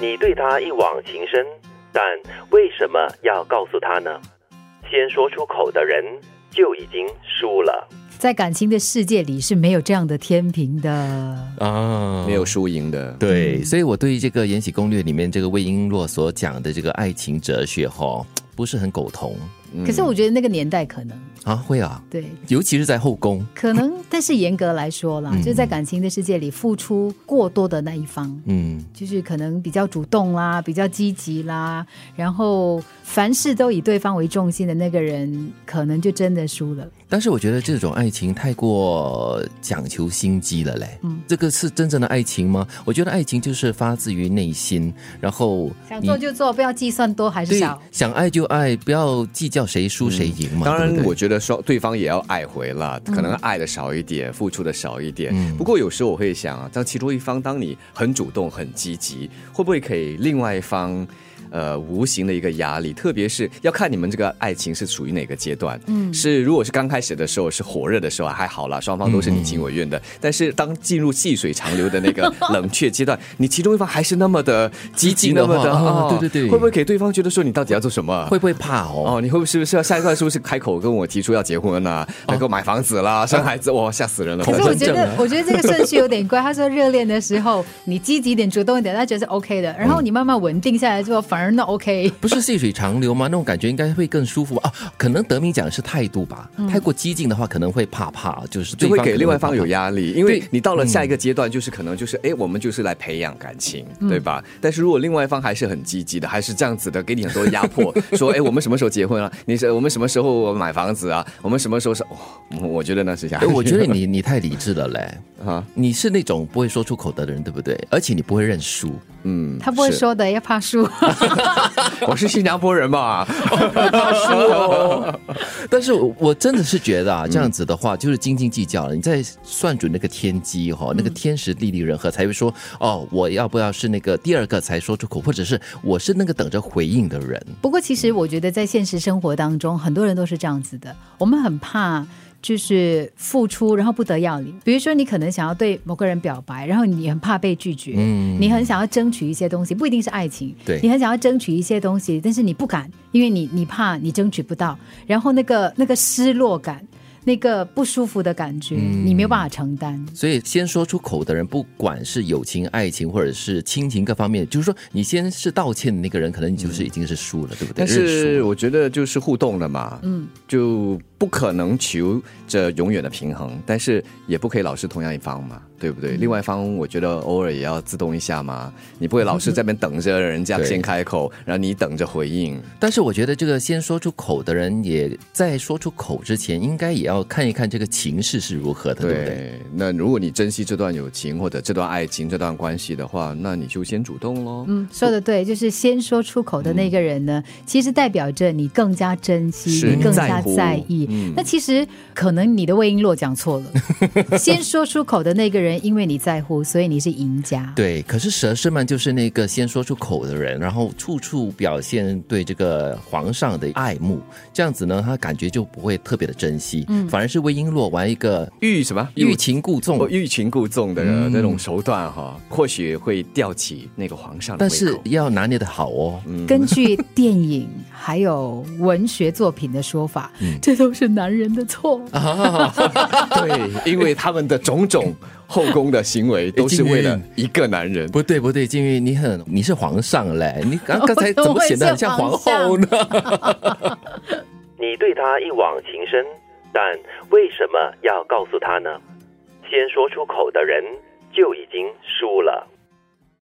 你对他一往情深，但为什么要告诉他呢？先说出口的人就已经输了。在感情的世界里是没有这样的天平的。啊，没有输赢的。对，所以我对于这个《延禧攻略》里面这个魏璎珞所讲的这个爱情哲学哈，不是很苟同。可是我觉得那个年代可能。啊，会啊，对，尤其是在后宫，可能，但是严格来说啦，就是在感情的世界里，付出过多的那一方，嗯，就是可能比较主动啦，比较积极啦，然后凡事都以对方为重心的那个人，可能就真的输了。但是我觉得这种爱情太过讲求心机了嘞，嗯这个是真正的爱情吗？我觉得爱情就是发自于内心，然后想做就做，不要计算多还是少。想爱就爱，不要计较谁输谁赢嘛。当然对，对我觉得说对方也要爱回了，可能爱的少一点，付出的少一点。嗯不过有时候我会想啊，当其中一方当你很主动、很积极，会不会给另外一方？呃，无形的一个压力，特别是要看你们这个爱情是处于哪个阶段。嗯，是如果是刚开始的时候是火热的时候还好啦，双方都是你情我愿的。但是当进入细水长流的那个冷却阶段，你其中一方还是那么的积极，那么的啊哦对对对会不会给对方觉得说你到底要做什么？会不会怕哦？哦，你会不会是不是要下一段是不是开口跟我提出要结婚啊，要给我买房子啦、生孩子？哇，吓死人了！可是我觉得 我觉得这个顺序有点怪。他说热恋的时候，你积极一点、主动一点，他觉得是 OK 的。然后你慢慢稳定下来之后，反而那 OK。不是细水长流吗？那种感觉应该会更舒服吧？啊，可能德明讲的是态度吧。太过激进的话，可能会怕怕，就是对就会给另外一方有压力，因为你到了下一个阶段，就是可能就是哎，我们就是来培养感情，嗯对吧？但是如果另外一方还是很积极的，还是这样子的，给你很多压迫，说哎，我们什么时候结婚啊？你是我们什么时候买房子啊？我们什么时候是？哦，我觉得那是压哎，力。我觉得你你太理智了嘞。啊，你是那种不会说出口的人，对不对？而且你不会认输。嗯，他不会，说的，要怕输。我是新加坡人嘛，但是我我真的是觉得啊，这样子的话就是斤斤计较了。你在算准那个天机哈、那个天时地利人和，才会说哦，我要不要是那个第二个才说出口，或者是我是那个等着回应的人。不过，其实我觉得在现实生活当中，很多人都是这样子的。我们很怕。就是付出，然后不得要领。比如说，你可能想要对某个人表白，然后你很怕被拒绝，嗯。你很想要争取一些东西，不一定是爱情，对。你很想要争取一些东西，但是你不敢，因为你你怕你争取不到，然后那个那个失落感，那个不舒服的感觉，嗯你没有办法承担。所以，先说出口的人，不管是友情、爱情，或者是亲情各方面，就是说，你先是道歉的那个人，可能你就是已经是输了，对不对？但是我觉得就是互动了嘛，嗯，就不可能求着永远的平衡，但是也不可以老是同样一方嘛，对不对？另外一方我觉得偶尔也要自动一下嘛，你不会老是在那边等着人家先开口，然后你等着回应。但是我觉得这个先说出口的人，也在说出口之前，应该也要看一看这个情势是如何的，对不对？那如果你珍惜这段友情或者这段爱情、这段关系的话，那你就先主动喽。嗯，说的对，就是先说出口的那个人呢，其实代表着你更加珍惜，你更加在意。嗯那其实可能你的魏璎珞讲错了，先说出口的那个人，因为你在乎，所以你是赢家。对，可是佘诗曼就是那个先说出口的人，然后处处表现对这个皇上的爱慕，这样子呢，他感觉就不会特别的珍惜，反而是魏璎珞玩一个欲什么欲擒故纵哦，欲擒故纵的嗯那种手段哈，或许会吊起那个皇上的但胃口。是要拿捏的好哦。根据电影还有文学作品的说法，嗯这都是男人的错。对，因为他们的种种后宫的行为都是为了一个男人。不对不对，金玉，你很你是皇上嘞，你刚刚才怎么显得很像皇后呢？你对他一往情深，但为什么要告诉他呢？先说出口的人就已经输了。